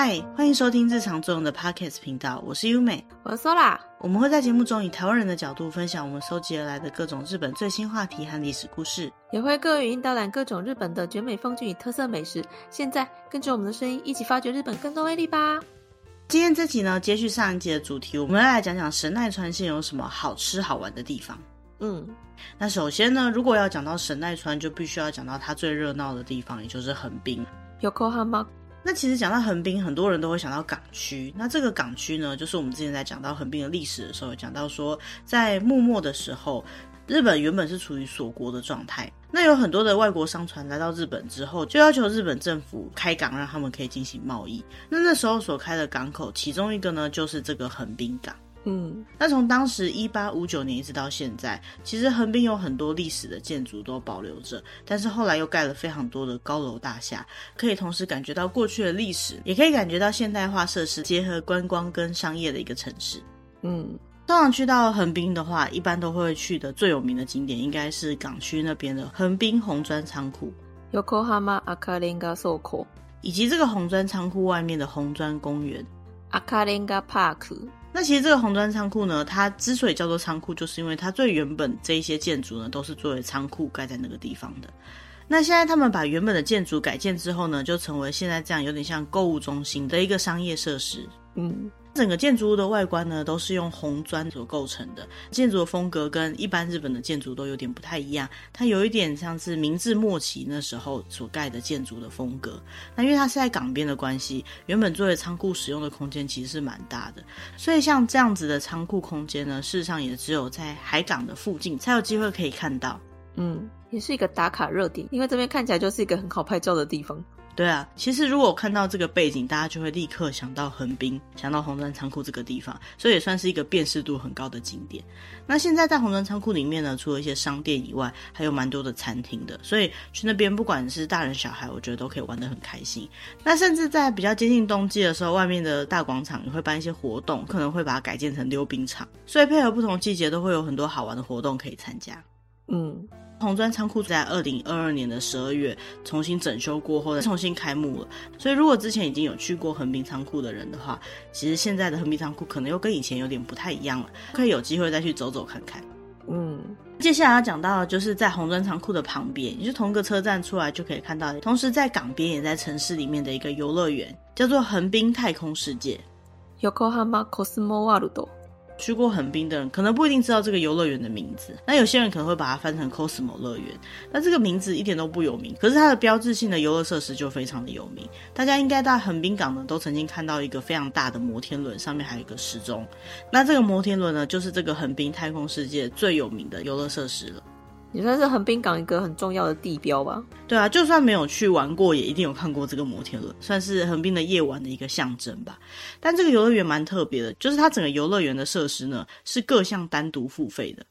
嗨，欢迎收听日常作用的 Podcast 频道，我是优美，我是 Sola。我们会在节目中以台湾人的角度分享我们收集而来的各种日本最新话题和历史故事，也会各语音导览各种日本的绝美风景与特色美食。现在跟着我们的声音，一起发掘日本更多魅力吧！今天这集呢，接续上一集的主题，我们要来讲讲神奈川县有什么好吃好玩的地方。嗯，那首先呢，如果要讲到神奈川，就必须要讲到它最热闹的地方，也就是横滨。Yokohama。那其实讲到横滨，很多人都会想到港区。那这个港区呢，就是我们之前在讲到横滨的历史的时候，讲到说，在幕末的时候，日本原本是处于锁国的状态。那有很多的外国商船来到日本之后，就要求日本政府开港，让他们可以进行贸易。那那时候所开的港口，其中一个呢，就是这个横滨港。嗯，那从当时一八五九年一直到现在，其实横滨有很多历史的建筑都保留着，但是后来又盖了非常多的高楼大厦，可以同时感觉到过去的历史，也可以感觉到现代化设施结合观光跟商业的一个城市。嗯，通常去到横滨的话，一般都会去的最有名的景点应该是港区那边的横滨红砖仓库，Yokohama Akarenga Soko，以及这个红砖仓库外面的红砖公园，Akarenga Park。那其实这个红砖仓库呢，它之所以叫做仓库，就是因为它最原本这一些建筑呢，都是作为仓库盖在那个地方的。那现在他们把原本的建筑改建之后呢，就成为现在这样有点像购物中心的一个商业设施。嗯。整个建筑物的外观呢，都是用红砖所构成的。建筑的风格跟一般日本的建筑都有点不太一样，它有一点像是明治末期那时候所盖的建筑的风格。那因为它是在港边的关系，原本作为仓库使用的空间其实是蛮大的。所以像这样子的仓库空间呢，事实上也只有在海港的附近才有机会可以看到。嗯，也是一个打卡热点，因为这边看起来就是一个很好拍照的地方。对啊，其实如果看到这个背景，大家就会立刻想到横滨，想到红砖仓库这个地方，所以也算是一个辨识度很高的景点。那现在在红砖仓库里面呢，除了一些商店以外，还有蛮多的餐厅的，所以去那边不管是大人小孩，我觉得都可以玩得很开心。那甚至在比较接近冬季的时候，外面的大广场也会办一些活动，可能会把它改建成溜冰场，所以配合不同季节，都会有很多好玩的活动可以参加。嗯。红砖仓库在二零二二年的十二月重新整修过后，再重新开幕了。所以，如果之前已经有去过横滨仓库的人的话，其实现在的横滨仓库可能又跟以前有点不太一样了，可以有机会再去走走看看。嗯，接下来要讲到的就是在红砖仓库的旁边，也是同一个车站出来就可以看到，同时在港边也在城市里面的一个游乐园，叫做横滨太空世界。Yokohama Cosmo World。去过横滨的人可能不一定知道这个游乐园的名字，那有些人可能会把它翻成 Cosmo 乐园，那这个名字一点都不有名，可是它的标志性的游乐设施就非常的有名。大家应该在横滨港呢都曾经看到一个非常大的摩天轮，上面还有一个时钟。那这个摩天轮呢，就是这个横滨太空世界最有名的游乐设施了。也算是横滨港一个很重要的地标吧。对啊，就算没有去玩过，也一定有看过这个摩天轮，算是横滨的夜晚的一个象征吧。但这个游乐园蛮特别的，就是它整个游乐园的设施呢是各项单独付费的。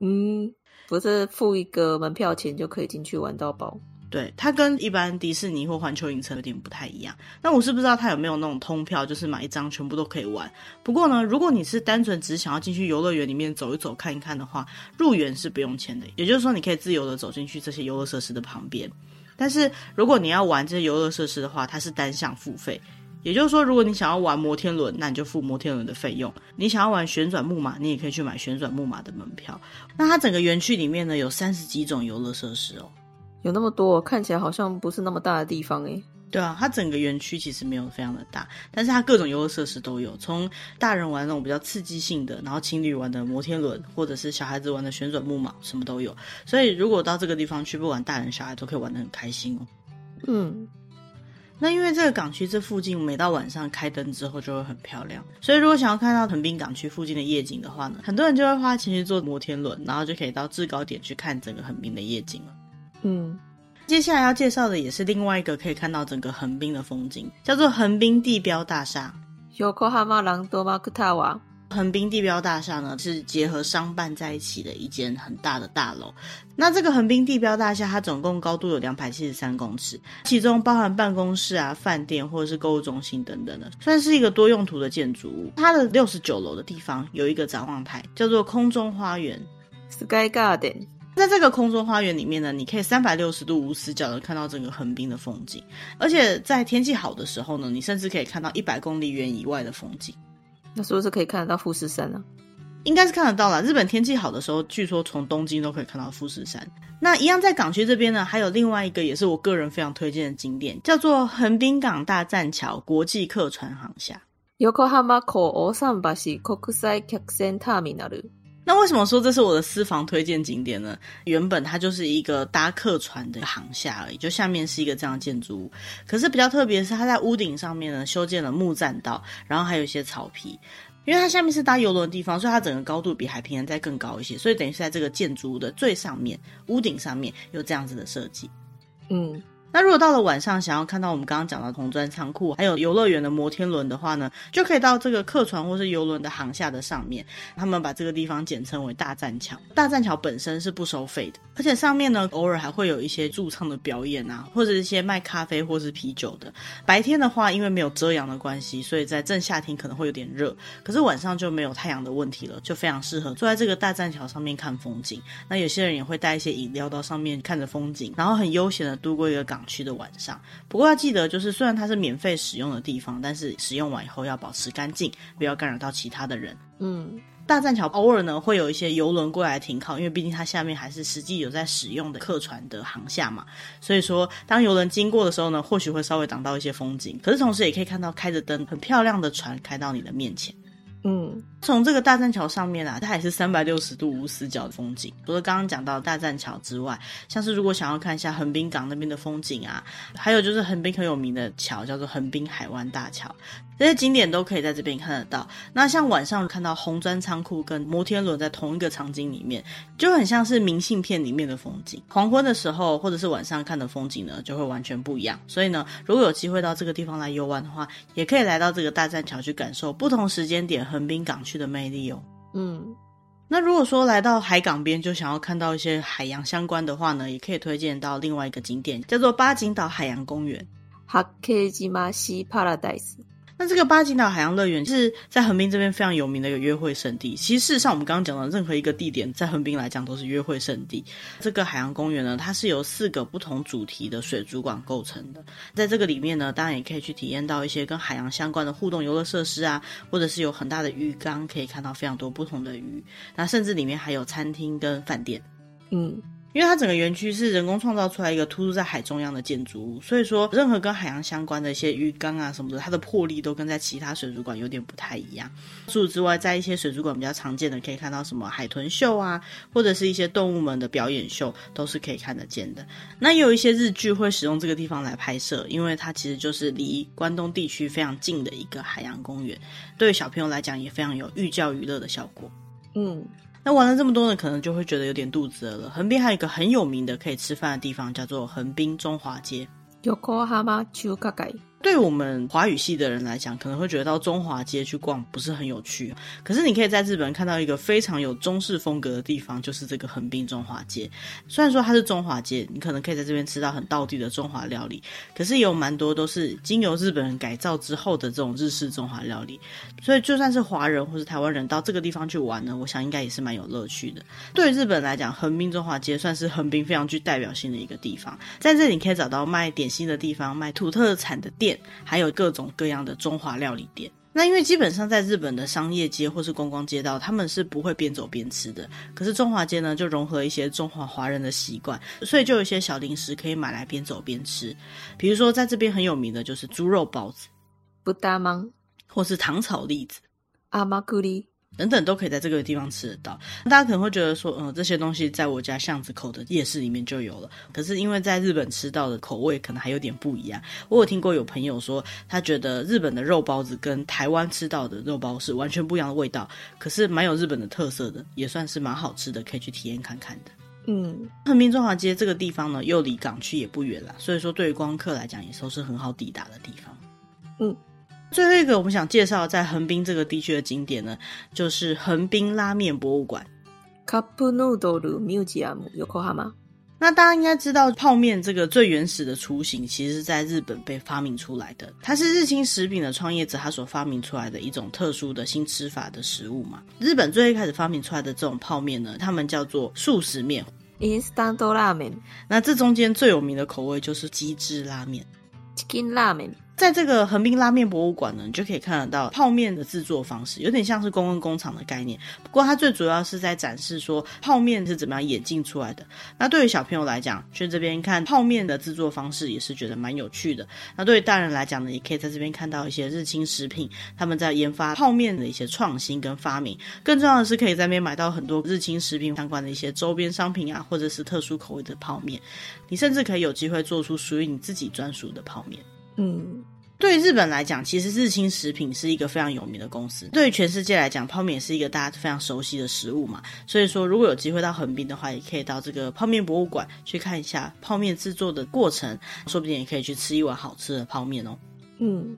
嗯，不是付一个门票钱就可以进去玩到饱。对，它跟一般迪士尼或环球影城有点不太一样。那我是不知道它有没有那种通票，就是买一张全部都可以玩。不过呢，如果你是单纯只想要进去游乐园里面走一走、看一看的话，入园是不用钱的。也就是说，你可以自由的走进去这些游乐设施的旁边。但是如果你要玩这些游乐设施的话，它是单向付费。也就是说，如果你想要玩摩天轮，那你就付摩天轮的费用；你想要玩旋转木马，你也可以去买旋转木马的门票。那它整个园区里面呢，有三十几种游乐设施哦。有那么多，看起来好像不是那么大的地方诶。对啊，它整个园区其实没有非常的大，但是它各种游乐设施都有，从大人玩那种比较刺激性的，然后情侣玩的摩天轮，或者是小孩子玩的旋转木马，什么都有。所以如果到这个地方去，不管大人小孩都可以玩的很开心哦。嗯，那因为这个港区这附近每到晚上开灯之后就会很漂亮，所以如果想要看到横滨港区附近的夜景的话呢，很多人就会花钱去坐摩天轮，然后就可以到制高点去看整个横滨的夜景了。嗯，接下来要介绍的也是另外一个可以看到整个横滨的风景，叫做横滨地标大厦。Yokohama Landmark Tower。横滨地标大厦呢，是结合商办在一起的一间很大的大楼。那这个横滨地标大厦，它总共高度有两百七十三公尺，其中包含办公室啊、饭店或者是购物中心等等的，算是一个多用途的建筑物。它的六十九楼的地方有一个展望台，叫做空中花园 （Sky Garden）。在这个空中花园里面呢，你可以三百六十度无死角的看到整个横滨的风景，而且在天气好的时候呢，你甚至可以看到一百公里远以外的风景。那是不是可以看得到富士山呢？应该是看得到啦。日本天气好的时候，据说从东京都可以看到富士山。那一样在港区这边呢，还有另外一个也是我个人非常推荐的景点，叫做横滨港大栈桥国际客船航厦。Yokohama 港大桟桥国际客船 terminal。那为什么说这是我的私房推荐景点呢？原本它就是一个搭客船的航厦而已，就下面是一个这样的建筑物。可是比较特别的是，它在屋顶上面呢修建了木栈道，然后还有一些草皮。因为它下面是搭游轮的地方，所以它整个高度比海平面再更高一些，所以等于是在这个建筑物的最上面，屋顶上面有这样子的设计。嗯。那如果到了晚上，想要看到我们刚刚讲到红砖仓库，还有游乐园的摩天轮的话呢，就可以到这个客船或是游轮的航厦的上面。他们把这个地方简称为大栈桥。大栈桥本身是不收费的，而且上面呢，偶尔还会有一些驻唱的表演啊，或者一些卖咖啡或是啤酒的。白天的话，因为没有遮阳的关系，所以在正夏天可能会有点热，可是晚上就没有太阳的问题了，就非常适合坐在这个大栈桥上面看风景。那有些人也会带一些饮料到上面看着风景，然后很悠闲的度过一个港区的晚上，不过要记得，就是虽然它是免费使用的地方，但是使用完以后要保持干净，不要干扰到其他的人。嗯，大栈桥偶尔呢会有一些游轮过来停靠，因为毕竟它下面还是实际有在使用的客船的航下嘛，所以说当游轮经过的时候呢，或许会稍微挡到一些风景，可是同时也可以看到开着灯很漂亮的船开到你的面前。嗯，从这个大栈桥上面啊，它也是三百六十度无死角的风景。除了刚刚讲到大栈桥之外，像是如果想要看一下横滨港那边的风景啊，还有就是横滨很有名的桥叫做横滨海湾大桥。这些景点都可以在这边看得到。那像晚上看到红砖仓库跟摩天轮在同一个场景里面，就很像是明信片里面的风景。黄昏的时候或者是晚上看的风景呢，就会完全不一样。所以呢，如果有机会到这个地方来游玩的话，也可以来到这个大栈桥去感受不同时间点横滨港区的魅力哦。嗯，那如果说来到海港边就想要看到一些海洋相关的话呢，也可以推荐到另外一个景点，叫做八景岛海洋公园。八景岛シーパラダイス。 那这个八景岛海洋乐园是在横滨这边非常有名的一个约会胜地。其实事实上，我们刚刚讲的任何一个地点，在横滨来讲都是约会胜地。这个海洋公园呢，它是由四个不同主题的水族馆构成的。在这个里面呢，当然也可以去体验到一些跟海洋相关的互动游乐设施啊，或者是有很大的鱼缸，可以看到非常多不同的鱼。那甚至里面还有餐厅跟饭店。嗯。因为它整个园区是人工创造出来一个突出在海中央的建筑物，所以说任何跟海洋相关的一些鱼缸啊什么的，它的魄力都跟在其他水族馆有点不太一样。除此之外，在一些水族馆比较常见的，可以看到什么海豚秀啊，或者是一些动物们的表演秀，都是可以看得见的。那也有一些日剧会使用这个地方来拍摄，因为它其实就是离关东地区非常近的一个海洋公园，对小朋友来讲也非常有寓教于乐的效果。嗯。那玩了这么多呢，可能就会觉得有点肚子饿了。横滨还有一个很有名的可以吃饭的地方，叫做横滨中华街。对我们华语系的人来讲，可能会觉得到中华街去逛不是很有趣。可是你可以在日本看到一个非常有中式风格的地方，就是这个横滨中华街。虽然说它是中华街，你可能可以在这边吃到很道地的中华料理，可是也有蛮多都是经由日本人改造之后的这种日式中华料理。所以就算是华人或是台湾人到这个地方去玩呢，我想应该也是蛮有乐趣的。对于日本来讲，横滨中华街算是横滨非常具代表性的一个地方，在这里你可以找到卖点心的地方，卖土特产的店。还有各种各样的中华料理店。那因为基本上在日本的商业街或是观光街道，他们是不会边走边吃的。可是中华街呢，就融合一些中华华人的习惯，所以就有一些小零食可以买来边走边吃。比如说在这边很有名的就是猪肉包子，不大芒？或是糖炒栗子，阿玛库里。等等都可以在这个地方吃得到。大家可能会觉得说，嗯，这些东西在我家巷子口的夜市里面就有了。可是因为在日本吃到的口味可能还有点不一样。我有听过有朋友说，他觉得日本的肉包子跟台湾吃到的肉包是完全不一样的味道，可是蛮有日本的特色的，也算是蛮好吃的，可以去体验看看的。嗯，横滨中华街这个地方呢，又离港区也不远啦，所以说对于观光客来讲，也都是很好抵达的地方。嗯。最后一个我们想介绍在横滨这个地区的景点呢，就是横滨拉面博物馆。Cup Noodle Museum Yokohama。那大家应该知道，泡面这个最原始的雏形，其实是在日本被发明出来的。它是日清食品的创业者他所发明出来的一种特殊的新吃法的食物嘛。日本最一开始发明出来的这种泡面呢，他们叫做素食面。instant 拉面。那这中间最有名的口味就是鸡汁拉面，chicken 拉面。在这个横滨拉面博物馆呢，你就可以看得到泡面的制作方式，有点像是公共工厂的概念。不过它最主要是在展示说泡面是怎么样演进出来的。那对于小朋友来讲，去这边看泡面的制作方式也是觉得蛮有趣的。那对于大人来讲呢，也可以在这边看到一些日清食品他们在研发泡面的一些创新跟发明。更重要的是，可以在那边买到很多日清食品相关的一些周边商品啊，或者是特殊口味的泡面。你甚至可以有机会做出属于你自己专属的泡面。嗯，对于日本来讲，其实日清食品是一个非常有名的公司。对于全世界来讲，泡面也是一个大家非常熟悉的食物嘛。所以说，如果有机会到横滨的话，也可以到这个泡面博物馆去看一下泡面制作的过程，说不定也可以去吃一碗好吃的泡面哦。嗯，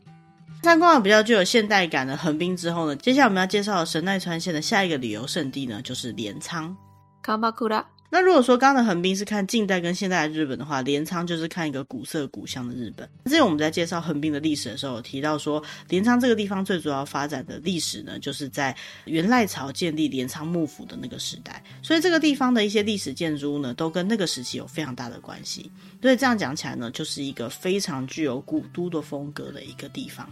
参观了比较具有现代感的横滨之后呢，接下来我们要介绍的神奈川县的下一个旅游胜地呢，就是镰仓。镰仓。那如果说刚刚的横滨是看近代跟现代的日本的话，镰仓就是看一个古色古香的日本。之前我们在介绍横滨的历史的时候，有提到说镰仓这个地方最主要发展的历史呢，就是在元赖朝建立镰仓幕府的那个时代，所以这个地方的一些历史建筑物呢，都跟那个时期有非常大的关系。所以这样讲起来呢，就是一个非常具有古都的风格的一个地方。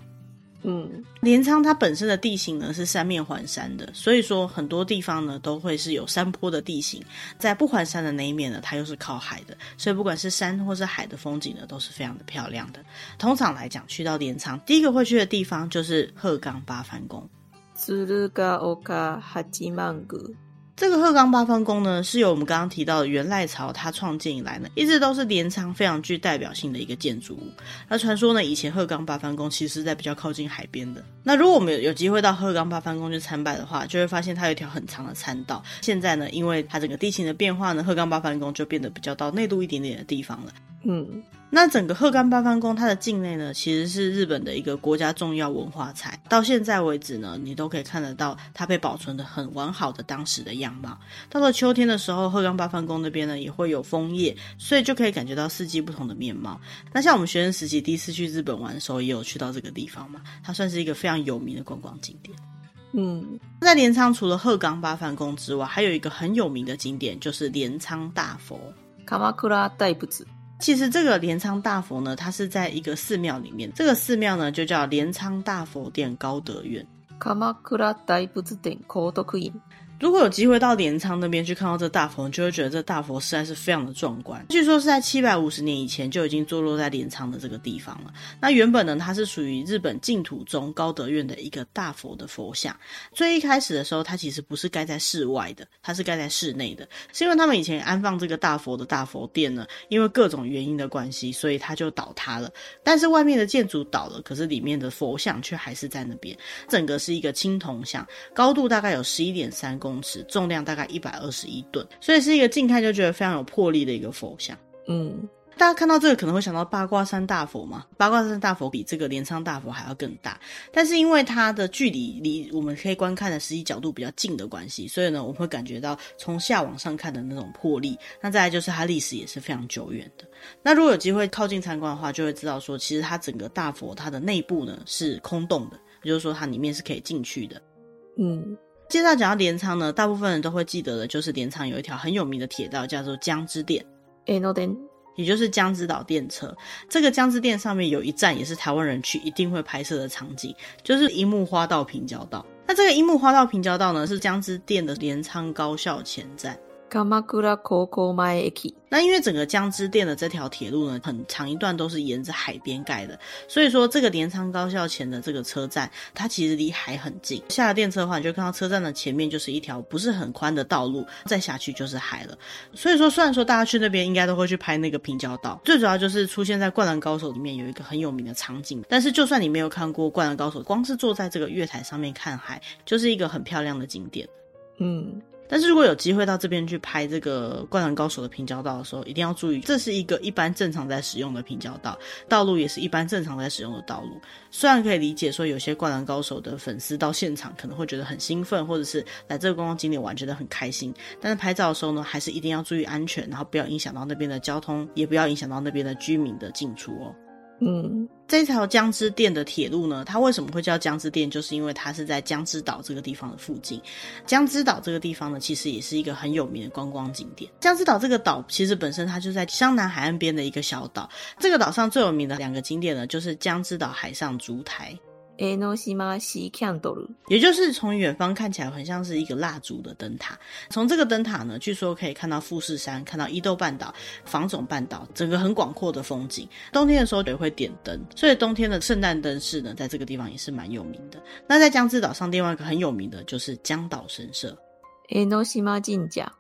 嗯，镰仓它本身的地形呢是三面环山的，所以说很多地方呢都会是有山坡的地形。在不环山的那一面呢，它又是靠海的，所以不管是山或是海的风景呢，都是非常的漂亮的。通常来讲，去到镰仓，第一个会去的地方就是鹤冈八幡宫。这个鹤冈八幡宫呢，是由我们刚刚提到的元赖朝他创建以来呢，一直都是镰仓非常具代表性的一个建筑物。那传说呢，以前鹤冈八幡宫其实是在比较靠近海边的。那如果我们有有机会到鹤冈八幡宫去参拜的话，就会发现它有一条很长的参道。现在呢，因为它整个地形的变化呢，鹤冈八幡宫就变得比较到内陆一点点的地方了。嗯。那整个鹤冈八幡宫，它的境内呢，其实是日本的一个国家重要文化财。到现在为止呢，你都可以看得到它被保存的很完好的当时的样貌。到了秋天的时候，鹤冈八幡宫那边呢也会有枫叶，所以就可以感觉到四季不同的面貌。那像我们学生时期第一次去日本玩的时候，也有去到这个地方嘛，它算是一个非常有名的观光景点。嗯，在镰仓除了鹤冈八幡宫之外，还有一个很有名的景点就是镰仓大佛。其实这个镰仓大佛呢，它是在一个寺庙里面。这个寺庙呢，就叫镰仓大佛殿高德院。鎌倉大仏殿高德院。如果有机会到镰仓那边去看到这大佛，你就会觉得这大佛实在是非常的壮观。据说是在七百五十年以前就已经坐落在镰仓的这个地方了。那原本呢，它是属于日本净土宗高德院的一个大佛的佛像。最一开始的时候，它其实不是盖在室外的，它是盖在室内的。是因为他们以前安放这个大佛的大佛殿呢，因为各种原因的关系，所以它就倒塌了。但是外面的建筑倒了，可是里面的佛像却还是在那边。整个是一个青铜像，高度大概有十一点三公尺，重量大概一百二十一吨，所以是一个近看就觉得非常有魄力的一个佛像。嗯，大家看到这个可能会想到八卦山大佛嘛？八卦山大佛比这个镰仓大佛还要更大，但是因为它的距离离我们可以观看的实际角度比较近的关系，所以呢，我们会感觉到从下往上看的那种魄力。那再来就是它历史也是非常久远的。那如果有机会靠近参观的话，就会知道说，其实它整个大佛它的内部呢是空洞的，也就是说它里面是可以进去的。嗯。接下来讲到镰仓呢，大部分人都会记得的就是镰仓有一条很有名的铁道，叫做江之电，也就是江之岛电车。这个江之电上面有一站，也是台湾人去一定会拍摄的场景，就是樱木花道平交道。那这个樱木花道平交道呢，是江之电的镰仓高校前站。镰仓高校前駅。那因为整个江之电的这条铁路呢，很长一段都是沿着海边盖的，所以说这个镰仓高校前的这个车站，它其实离海很近。下了电车的话，你就看到车站的前面就是一条不是很宽的道路，再下去就是海了。所以说，虽然说大家去那边应该都会去拍那个平交道，最主要就是出现在《灌篮高手》里面有一个很有名的场景。但是就算你没有看过《灌篮高手》，光是坐在这个月台上面看海，就是一个很漂亮的景点。嗯。但是如果有机会到这边去拍这个《灌篮高手》的平交道的时候，一定要注意，这是一个一般正常在使用的平交道，道路也是一般正常在使用的道路。虽然可以理解说有些《灌篮高手》的粉丝到现场可能会觉得很兴奋，或者是来这个观光景点玩觉得很开心，但是拍照的时候呢，还是一定要注意安全，然后不要影响到那边的交通，也不要影响到那边的居民的进出哦。嗯，这条江之电的铁路呢，它为什么会叫江之电？就是因为它是在江之岛这个地方的附近。江之岛这个地方呢，其实也是一个很有名的观光景点。江之岛这个岛其实本身它就在湘南海岸边的一个小岛。这个岛上最有名的两个景点呢，就是江之岛海上烛台。诶，诺西玛西看多鲁，也就是从远方看起来很像是一个蜡烛的灯塔。从这个灯塔呢，据说可以看到富士山，看到伊豆半岛、房总半岛，整个很广阔的风景。冬天的时候也会点灯，所以冬天的圣诞灯饰呢，在这个地方也是蛮有名的。那在江之岛上，另外一个很有名的就是江岛神社。诶，诺西玛神社。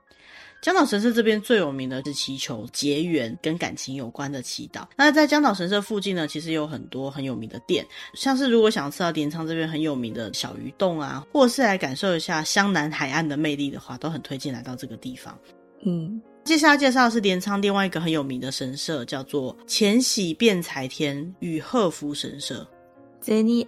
江岛神社这边最有名的是祈求结缘跟感情有关的祈祷。那在江岛神社附近呢，其实有很多很有名的店，像是如果想吃到镰仓这边很有名的小鱼冻啊，或者是来感受一下湘南海岸的魅力的话，都很推荐来到这个地方。嗯，接下来介绍的是镰仓另外一个很有名的神社，叫做浅喜弁财天与贺福神社。浅喜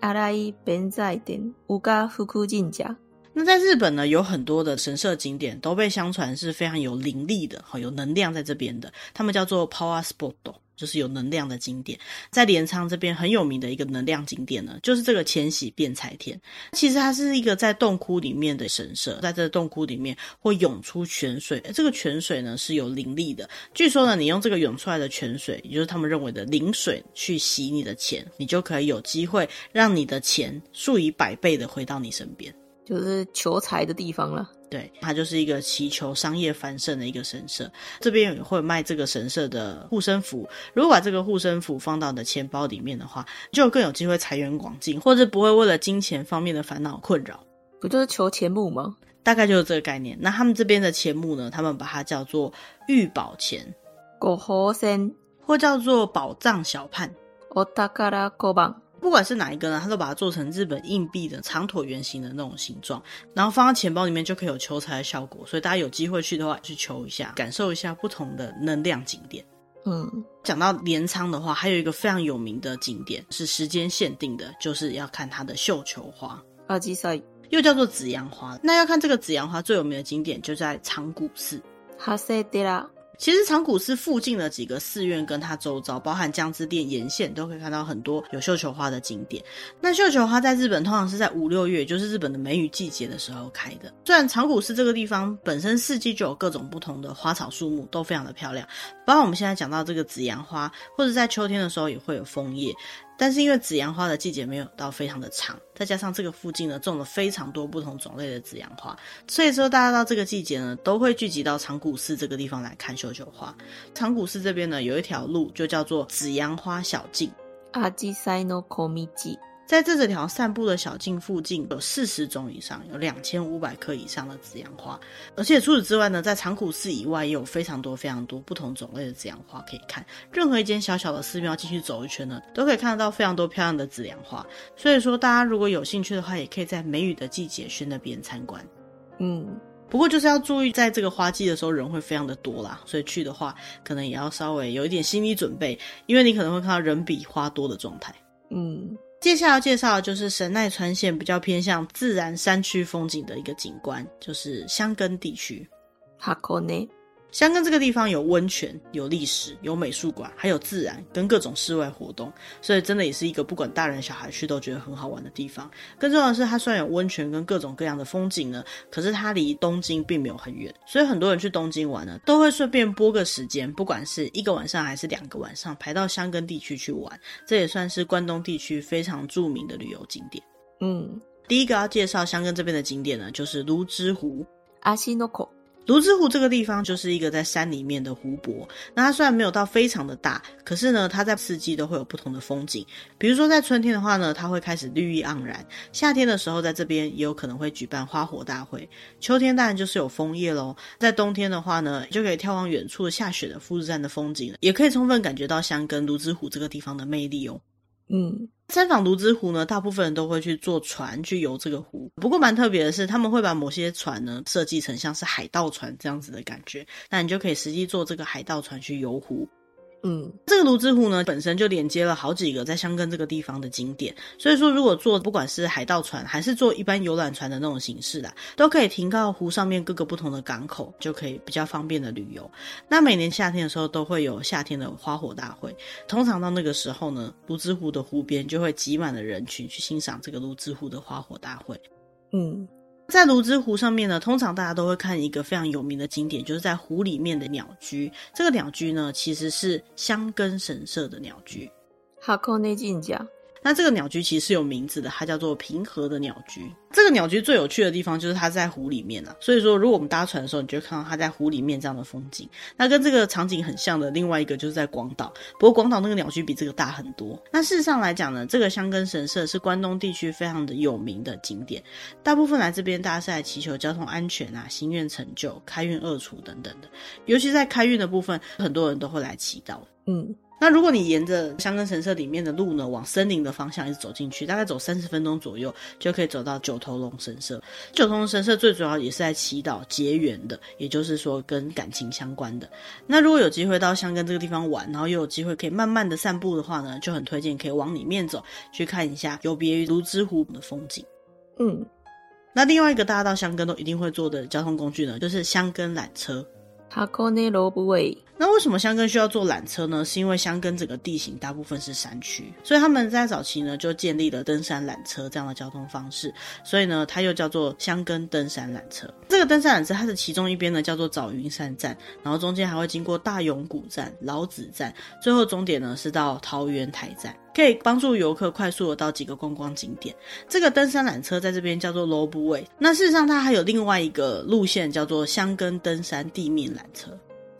弁财天与贺福神社。那在日本呢，有很多的神社景点都被相传是非常有灵力的，好有能量在这边的，他们叫做 Power Spot，就是有能量的景点。在镰仓这边很有名的一个能量景点呢，就是这个浅喜变财天。其实它是一个在洞窟里面的神社，在这个洞窟里面会涌出泉水，这个泉水呢是有灵力的。据说呢，你用这个涌出来的泉水，也就是他们认为的灵水，去洗你的钱，你就可以有机会让你的钱数以百倍的回到你身边。就是求财的地方了，对，它就是一个祈求商业繁盛的一个神社。这边也会卖这个神社的护身符，如果把这个护身符放到你的钱包里面的话，就更有机会财源广进，或者不会为了金钱方面的烦恼困扰。不就是求钱木吗？大概就是这个概念。那他们这边的钱木呢，他们把它叫做御宝钱，狗猴神，或叫做宝藏小判，おたから小判。 不管是哪一个呢，他都把它做成日本硬币的长椭圆形的那种形状，然后放到钱包里面就可以有求财的效果。所以大家有机会去的话，去求一下，感受一下不同的能量景点。嗯，讲到镰仓的话，还有一个非常有名的景点是时间限定的，就是要看它的绣球花，阿基赛，又叫做紫阳花。那要看这个紫阳花最有名的景点就在长谷寺，哈塞德拉。其实长谷寺附近的几个寺院跟它周遭，包含江之电沿线，都可以看到很多有绣球花的景点。那绣球花在日本通常是在五六月，就是日本的梅雨季节的时候开的。虽然长谷寺这个地方本身四季就有各种不同的花草树木，都非常的漂亮，包括我们现在讲到这个紫阳花，或者在秋天的时候也会有枫叶。但是因为紫阳花的季节没有到非常的长，再加上这个附近呢种了非常多不同种类的紫阳花，所以说大家到这个季节呢都会聚集到长谷寺这个地方来看绣球花。长谷寺这边呢有一条路就叫做紫阳花小径。アジサイの小道。 在这这条散步的小径附近，有四十种以上，有两千五百棵以上的紫阳花。而且除此之外呢，在长谷寺以外，也有非常多非常多不同种类的紫阳花可以看。任何一间小小的寺庙进去走一圈呢，都可以看得到非常多漂亮的紫阳花。所以说，大家如果有兴趣的话，也可以在梅雨的季节去那边参观。嗯，不过就是要注意，在这个花季的时候，人会非常的多啦，所以去的话，可能也要稍微有一点心理准备，因为你可能会看到人比花多的状态。嗯。接下来要介绍的就是神奈川县比较偏向自然山区风景的一个景观，就是箱根地区。箱根，箱根这个地方有温泉、有历史、有美术馆，还有自然跟各种室外活动，所以真的也是一个不管大人小孩去都觉得很好玩的地方。更重要的是，它虽然有温泉跟各种各样的风景呢，可是它离东京并没有很远，所以很多人去东京玩呢，都会顺便拨个时间，不管是一个晚上还是两个晚上，排到香根地区去玩。这也算是关东地区非常著名的旅游景点。嗯，第一个要介绍香根这边的景点呢，就是芦之湖。阿西诺口。芦之湖这个地方就是一个在山里面的湖泊，那它虽然没有到非常的大，可是呢，它在四季都会有不同的风景。比如说在春天的话呢，它会开始绿意盎然；夏天的时候，在这边也有可能会举办花火大会；秋天当然就是有枫叶喽。在冬天的话呢，就可以眺望远处下雪的富士山的风景，也可以充分感觉到箱根芦之湖这个地方的魅力哦。嗯。三坊泸之湖呢，大部分人都会去坐船去游这个湖。不过蛮特别的是，他们会把某些船呢设计成像是海盗船这样子的感觉，那你就可以实际坐这个海盗船去游湖。嗯，这个芦之湖呢，本身就连接了好几个在箱根这个地方的景点，所以说如果坐不管是海盗船还是坐一般游览船的那种形式啦，都可以停靠湖上面各个不同的港口，就可以比较方便的旅游。那每年夏天的时候都会有夏天的花火大会，通常到那个时候呢，芦之湖的湖边就会挤满了人群去欣赏这个芦之湖的花火大会。嗯。在芦之湖上面呢，通常大家都会看一个非常有名的景点，就是在湖里面的鸟居。这个鸟居呢，其实是香根神社的鸟居。箱根神社。那这个鸟居其实是有名字的，它叫做平和的鸟居。这个鸟居最有趣的地方就是它在湖里面啊，所以说如果我们搭船的时候，你就会看到它在湖里面这样的风景。那跟这个场景很像的另外一个就是在广岛，不过广岛那个鸟居比这个大很多。那事实上来讲呢，这个箱根神社是关东地区非常的有名的景点，大部分来这边大家是来祈求交通安全啊、心愿成就、开运恶除等等的。尤其在开运的部分，很多人都会来祈祷。嗯。那如果你沿着箱根神社里面的路呢，往森林的方向一直走进去，大概走三十分钟左右，就可以走到九头龙神社。九头龙神社最主要也是在祈祷结缘的，也就是说跟感情相关的。那如果有机会到箱根这个地方玩，然后又有机会可以慢慢的散步的话呢，就很推荐可以往里面走，去看一下有别于芦之湖的风景。嗯，那另外一个大家到箱根都一定会坐的交通工具呢，就是箱根缆车。箱根ロープウェイ。 那为什么箱根需要坐缆车呢？是因为箱根整个地形大部分是山区，所以他们在早期呢就建立了登山缆车这样的交通方式，所以呢它又叫做箱根登山缆车。这个登山缆车它的其中一边呢叫做早云山站，然后中间还会经过大永谷站、老子站，最后终点呢是到桃园台站，可以帮助游客快速的到几个观光景点。这个登山缆车在这边叫做ロープウェイ。那事实上它还有另外一个路线叫做箱根登山地面缆车。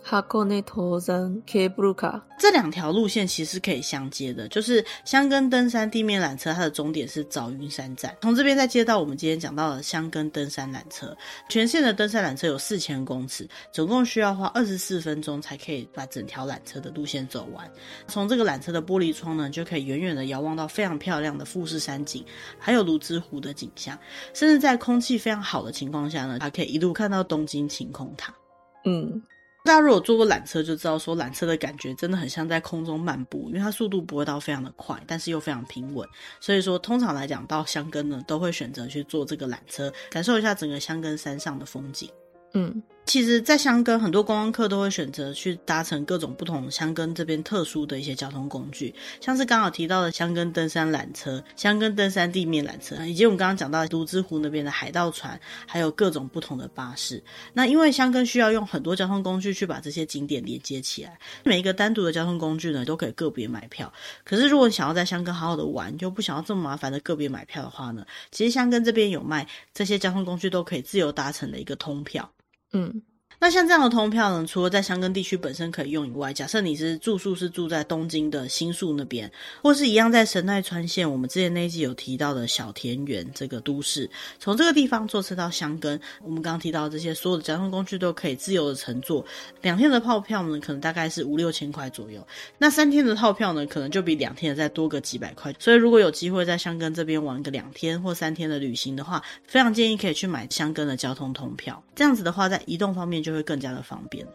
箱根登山ケーブルカー，这两条路线其实是可以相接的，就是箱根登山地面缆车，它的终点是早云山站，从这边再接到我们今天讲到的箱根登山缆车。全线的登山缆车有四千公尺，总共需要花二十四分钟才可以把整条缆车的路线走完。从这个缆车的玻璃窗呢，就可以远远的遥望到非常漂亮的富士山景，还有芦之湖的景象，甚至在空气非常好的情况下呢，还可以一路看到东京晴空塔。嗯。 大家如果坐过缆车，就知道说缆车的感觉真的很像在空中漫步，因为它速度不会到非常的快，但是又非常平稳。所以说，通常来讲到箱根呢，都会选择去坐这个缆车，感受一下整个箱根山上的风景。嗯。其实，在箱根，很多观光客都会选择去搭乘各种不同箱根这边特殊的一些交通工具，像是刚好提到的箱根登山缆车、箱根登山地面缆车，以及我们刚刚讲到芦之湖那边的海盗船，还有各种不同的巴士。那因为箱根需要用很多交通工具去把这些景点连接起来，每一个单独的交通工具呢，都可以个别买票。可是，如果想要在箱根好好的玩，又不想要这么麻烦的个别买票的话呢，其实箱根这边有卖这些交通工具都可以自由搭乘的一个通票。嗯。那像这样的通票呢，除了在箱根地区本身可以用以外，假设你是住宿是住在东京的新宿那边，或是一样在神奈川县，我们之前那一集有提到的小田园这个都市，从这个地方坐车到箱根，我们刚提到这些所有的交通工具都可以自由的乘坐。两天的套票呢，可能大概是五六千块左右。那三天的套票呢，可能就比两天的再多个几百块。所以如果有机会在箱根这边玩个两天或三天的旅行的话，非常建议可以去买箱根的交通通票。这样子的话，在移动方面就就就会更加的方便。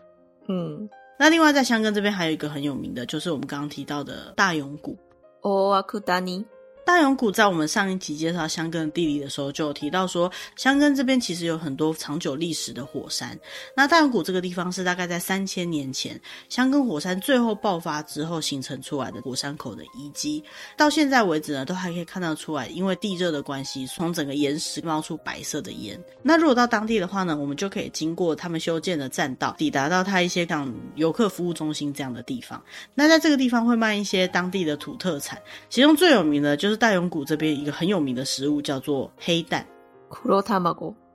嗯，那另外在香根这边还有一个很有名的，就是我们刚刚提到的大永谷。哦，阿库达尼。大永谷在我们上一期介绍香根的地理的时候，就有提到说，香根这边其实有很多长久历史的火山。那大永谷这个地方是大概在三千年前香根火山最后爆发之后形成出来的火山口的遗迹，到现在为止呢，都还可以看得出来，因为地热的关系，从整个岩石冒出白色的烟。那如果到当地的话呢，我们就可以经过他们修建的栈道，抵达到它一些像游客服务中心这样的地方。那在这个地方会卖一些当地的土特产，其中最有名的就是。大永谷这边一个很有名的食物叫做黑蛋，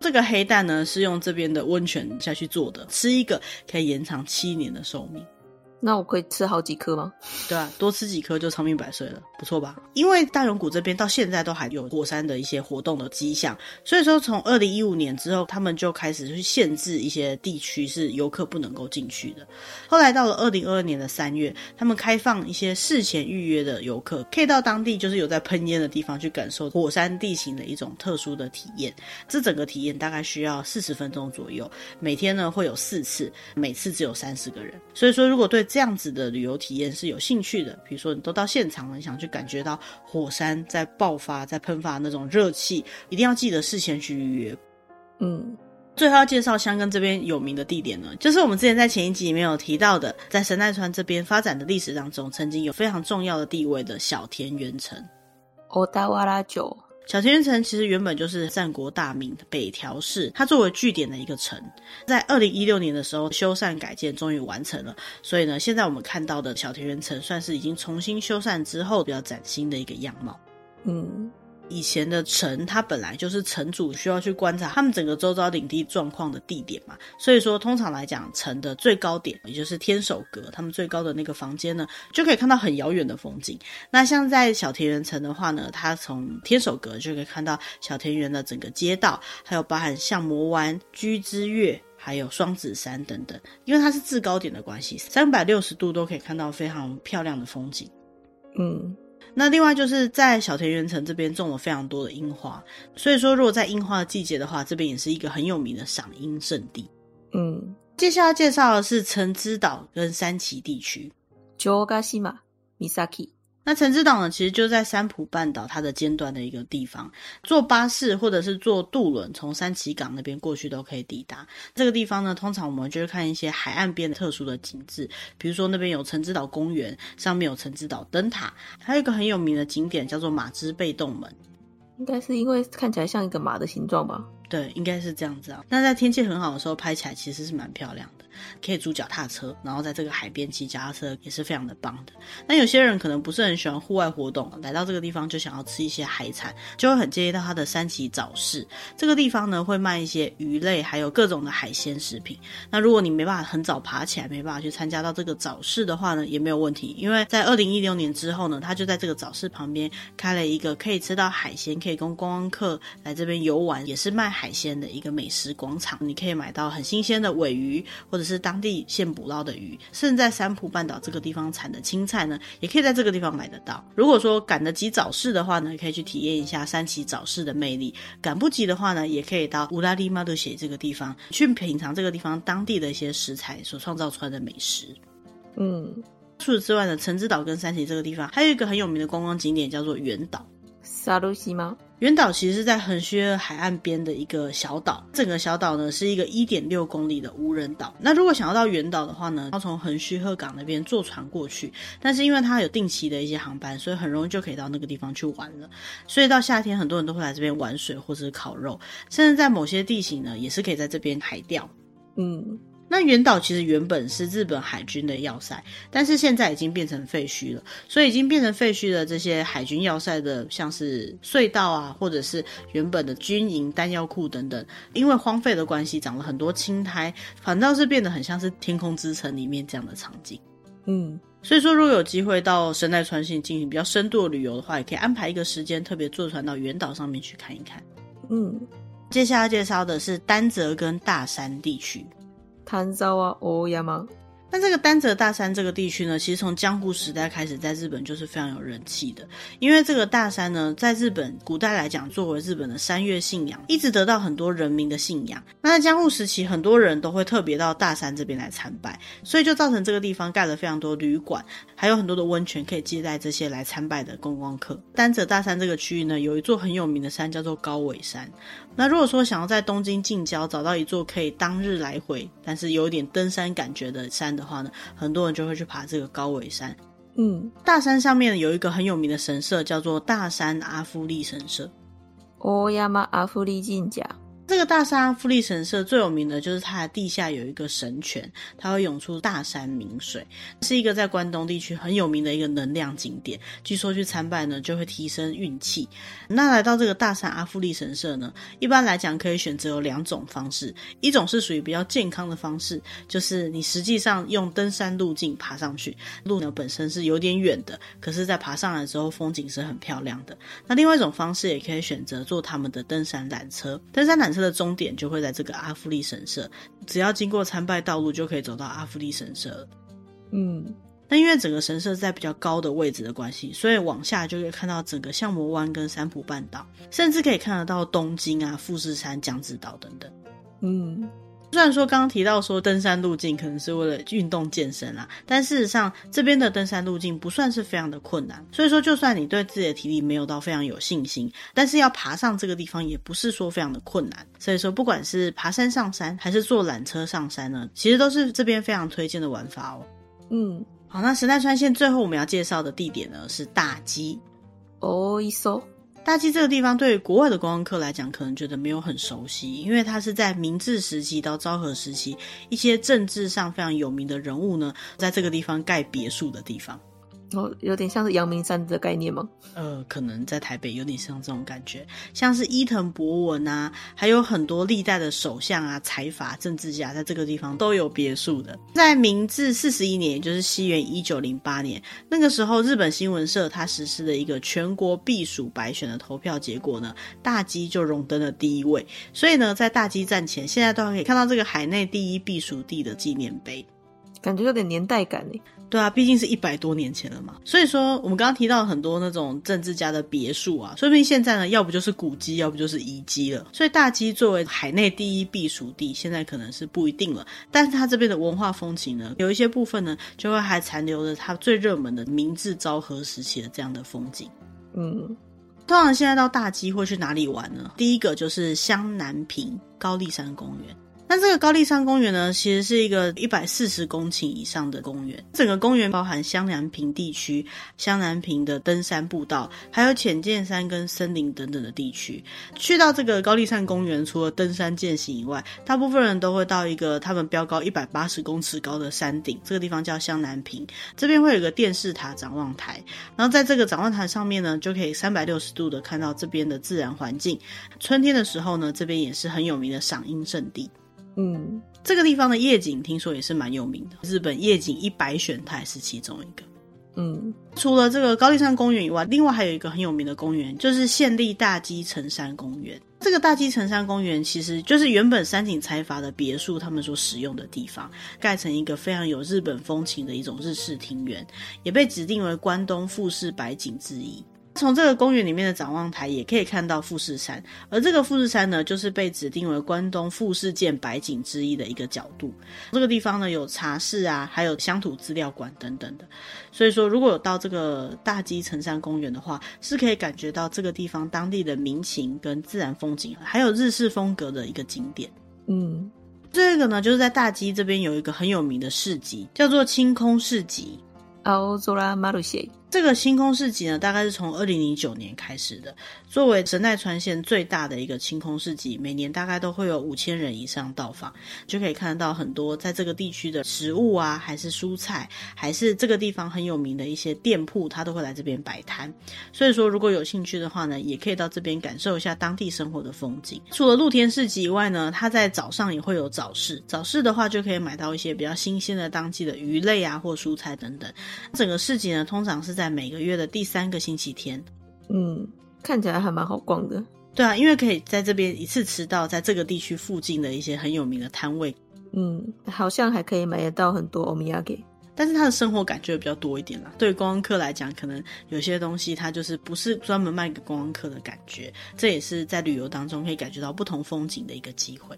这个黑蛋呢是用这边的温泉下去做的，吃一个可以延长七年的寿命。那我可以吃好几颗吗？对啊，多吃几颗就长命百岁了，不错吧？因为大龙谷这边到现在都还有火山的一些活动的迹象，所以说从二零一五年之后，他们就开始去限制一些地区是游客不能够进去的。后来到了二零二二年的三月，他们开放一些事前预约的游客可以到当地，就是有在喷烟的地方去感受火山地形的一种特殊的体验。这整个体验大概需要四十分钟左右，每天呢会有四次，每次只有三十个人。所以说，如果对这样子的旅游体验是有兴趣的，比如说你都到现场了，你想去感觉到火山在爆发、在喷发那种热气，一定要记得事先去预约。嗯。最后要介绍香根这边有名的地点呢，就是我们之前在前一集里面有提到的，在神奈川这边发展的历史当中，曾经有非常重要的地位的小田原城。小田原城，小田原城其实原本就是战国大名北条氏，它作为据点的一个城，在二零一六年的时候修缮改建，终于完成了。所以呢，现在我们看到的小田园城算是已经重新修缮之后比较崭新的一个样貌。嗯。以前的城，它本来就是城主需要去观察他们整个周遭领地状况的地点嘛。所以说，通常来讲，城的最高点，也就是天守阁，他们最高的那个房间呢，就可以看到很遥远的风景。那像在小田园城的话呢，它从天守阁就可以看到小田园的整个街道，还有包含相模湾、居之月，还有双子山等等。因为它是制高点的关系，三百六十度都可以看到非常漂亮的风景。嗯。那另外就是在小田园城这边种了非常多的樱花，所以说如果在樱花的季节的话，这边也是一个很有名的赏樱圣地。嗯，接下来介绍的是城之岛跟山崎地区。那橙之岛呢，其实就在三浦半岛它的尖端的一个地方，坐巴士或者是坐渡轮从三崎港那边过去都可以抵达。这个地方呢，通常我们就是看一些海岸边的特殊的景致，比如说那边有橙之岛公园，上面有橙之岛灯塔，还有一个很有名的景点叫做马之被动门，应该是因为看起来像一个马的形状吧？对，应该是这样子啊。那在天气很好的时候拍起来其实是蛮漂亮的。可以租脚踏车，然后在这个海边骑脚踏车也是非常的棒的。那有些人可能不是很喜欢户外活动，来到这个地方就想要吃一些海产，就会很介意到它的三崎早市。这个地方呢，会卖一些鱼类，还有各种的海鲜食品。那如果你没办法很早爬起来，没办法去参加到这个早市的话呢，也没有问题，因为在二零一六年之后呢，他就在这个早市旁边开了一个可以吃到海鲜，可以供观光客来这边游玩，也是卖海鲜的一个美食广场。你可以买到很新鲜的尾鱼，或者是当地现捕捞的鱼，甚至在三浦半岛这个地方产的青菜呢，也可以在这个地方买得到。如果说赶得及早市的话呢，可以去体验一下三崎早市的魅力；赶不及的话呢，也可以到乌拉利马杜写这个地方去品尝这个地方当地的一些食材所创造出来的美食。嗯，除此之外呢，橙之岛跟三崎这个地方还有一个很有名的观光景点叫做远岛。萨鲁西吗？原岛其实是在横须海岸边的一个小岛，整个小岛呢是一个一点六公里的无人岛。那如果想要到原岛的话呢，要从横须贺港那边坐船过去，但是因为它有定期的一些航班，所以很容易就可以到那个地方去玩了。所以到夏天，很多人都会来这边玩水或者是烤肉，甚至在某些地形呢，也是可以在这边海钓。嗯。那原岛其实原本是日本海军的要塞，但是现在已经变成废墟了。所以已经变成废墟的这些海军要塞的，像是隧道啊，或者是原本的军营弹药库等等，因为荒废的关系，长了很多青苔，反倒是变得很像是天空之城里面这样的场景。嗯，所以说如果有机会到神奈川县进行比较深度的旅游的话，也可以安排一个时间，特别坐船到原岛上面去看一看。嗯，接下来介绍的是丹泽跟大山地区。丹沢大山。那这个丹泽大山这个地区呢，其实从江户时代开始，在日本就是非常有人气的。因为这个大山呢，在日本古代来讲，作为日本的山岳信仰，一直得到很多人民的信仰。那在江户时期，很多人都会特别到大山这边来参拜，所以就造成这个地方盖了非常多旅馆，还有很多的温泉可以接待这些来参拜的观光客。丹泽大山这个区域呢，有一座很有名的山叫做高尾山。那如果说想要在东京近郊找到一座可以当日来回，但是有点登山感觉的山的话呢，很多人就会去爬这个高尾山。嗯，大山上面有一个很有名的神社，叫做大山阿夫利神社。大山阿夫利。这个大山阿夫利神社最有名的就是它的地下有一个神泉，它会涌出大山明水，是一个在关东地区很有名的一个能量景点。据说去参拜呢，就会提升运气。那来到这个大山阿夫利神社呢，一般来讲可以选择有两种方式，一种是属于比较健康的方式，就是你实际上用登山路径爬上去，路呢本身是有点远的，可是在爬上来之后风景是很漂亮的。那另外一种方式也可以选择坐他们的登山缆车，登山缆车。的终点就会在这个阿夫利神社，只要经过参拜道路就可以走到阿夫利神社了。嗯，那因为整个神社在比较高的位置的关系，所以往下就可以看到整个相模湾跟三浦半岛，甚至可以看得到东京啊、富士山、江之岛等等。嗯，虽然说刚刚提到说登山路径可能是为了运动健身啦，但事实上这边的登山路径不算是非常的困难。所以说，就算你对自己的体力没有到非常有信心，但是要爬上这个地方也不是说非常的困难。所以说，不管是爬山上山还是坐缆车上山呢，其实都是这边非常推荐的玩法哦。嗯，好，那神奈川县最后我们要介绍的地点呢是大矶。哦，一艘。大矶这个地方对于国外的观光客来讲，可能觉得没有很熟悉，因为它是在明治时期到昭和时期一些政治上非常有名的人物呢，在这个地方盖别墅的地方。哦，有点像是阳明山的概念吗？呃，可能在台北有点像这种感觉，像是伊藤博文啊，还有很多历代的首相啊、财阀、政治家，在这个地方都有别墅的。在明治四十一年，也就是西元一九零八年，那个时候日本新闻社它实施了一个全国避暑白选的投票结果呢，大矶就荣登了第一位。所以呢，在大基站前，现在都还可以看到这个海内第一避暑地的纪念碑，感觉有点年代感诶。对啊，毕竟是一百多年前了嘛，所以说我们刚刚提到很多那种政治家的别墅啊，说不定现在呢，要不就是古迹，要不就是遗迹了。所以大基作为海内第一避暑地，现在可能是不一定了。但是它这边的文化风情呢，有一些部分呢，就会还残留着它最热门的明治昭和时期的这样的风景。嗯，通常现在到大基会去哪里玩呢？第一个就是湘南平高丽山公园。那这个高丽山公园呢，其实是一个一百四十公顷以上的公园。整个公园包含湘南平地区、湘南平的登山步道，还有浅见山跟森林等等的地区。去到这个高丽山公园，除了登山健行以外，大部分人都会到一个他们标高一百八十公尺高的山顶，这个地方叫湘南平。这边会有一个电视塔展望台，然后在这个展望台上面呢，就可以三百六十度的看到这边的自然环境。春天的时候呢，这边也是很有名的赏樱胜地。嗯，这个地方的夜景听说也是蛮有名的，日本夜景一百选，它也是其中一个。嗯，除了这个高丽山公园以外，另外还有一个很有名的公园，就是县立大基城山公园。这个大基城山公园其实就是原本山井财阀的别墅，他们所使用的地方，盖成一个非常有日本风情的一种日式庭园，也被指定为关东富士百景之一。从这个公园里面的展望台也可以看到富士山，而这个富士山呢，就是被指定为关东富士见百景之一的一个角度。这个地方呢，有茶室啊，还有乡土资料馆等等的。所以说，如果有到这个大矶城山公园的话，是可以感觉到这个地方当地的民情跟自然风景，还有日式风格的一个景点。嗯，这个呢，就是在大矶这边有一个很有名的市集，叫做清空市集。青空マルシェ。 这个星空市集呢，大概是从二零零九年开始的。作为神奈川县最大的一个清空市集，每年大概都会有五千人以上到访，就可以看到很多在这个地区的食物啊，还是蔬菜，还是这个地方很有名的一些店铺，他都会来这边摆摊。所以说，如果有兴趣的话呢，也可以到这边感受一下当地生活的风景。除了露天市集以外呢，它在早上也会有早市。早市的话，就可以买到一些比较新鲜的当季的鱼类啊，或蔬菜等等。整个市集呢，通常是在每个月的第三个星期天，嗯，看起来还蛮好逛的。对啊，因为可以在这边一次吃到在这个地区附近的一些很有名的摊位，嗯，好像还可以买得到很多欧米亚给，但是它的生活感就会比较多一点啦。对于观光客来讲，可能有些东西它就是不是专门卖给观光客的感觉，这也是在旅游当中可以感觉到不同风景的一个机会。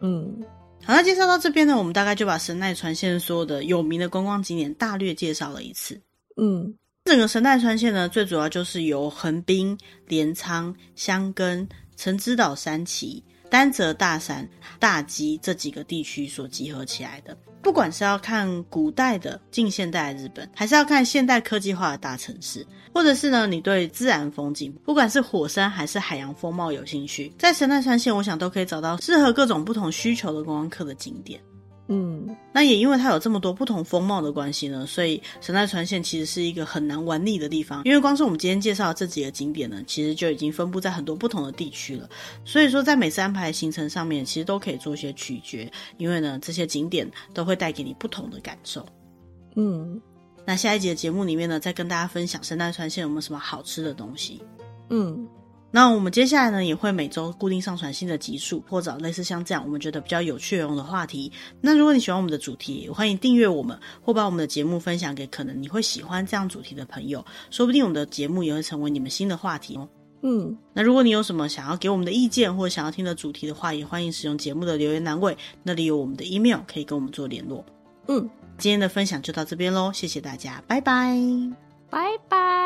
嗯，好，那介绍到这边呢，我们大概就把神奈川县所有的有名的观光景点大略介绍了一次。嗯。整个神奈川县呢，最主要就是由横滨、镰仓、箱根、城之岛三崎、丹泽大山、大矶这几个地区所集合起来的。不管是要看古代的近现代的日本，还是要看现代科技化的大城市，或者是呢，你对自然风景，不管是火山还是海洋风貌有兴趣，在神奈川县，我想都可以找到适合各种不同需求的观光客的景点。嗯，那也因为它有这么多不同风貌的关系呢，所以神奈川县其实是一个很难玩腻的地方。因为光是我们今天介绍的这几个景点呢，其实就已经分布在很多不同的地区了。所以说，在每次安排行程上面，其实都可以做一些取决。因为呢，这些景点都会带给你不同的感受。嗯，那下一集的节目里面呢，再跟大家分享神奈川县有没有什么好吃的东西。嗯。那我们接下来呢，也会每周固定上传新的集数，或者类似像这样我们觉得比较有趣用的话题。那如果你喜欢我们的主题，欢迎订阅我们，或把我们的节目分享给可能你会喜欢这样主题的朋友。说不定我们的节目也会成为你们新的话题哦。嗯，那如果你有什么想要给我们的意见，或者想要听的主题的话，也欢迎使用节目的留言栏位，那里有我们的 Email，可以跟我们做联络。嗯，今天的分享就到这边喽，谢谢大家，拜拜，拜拜。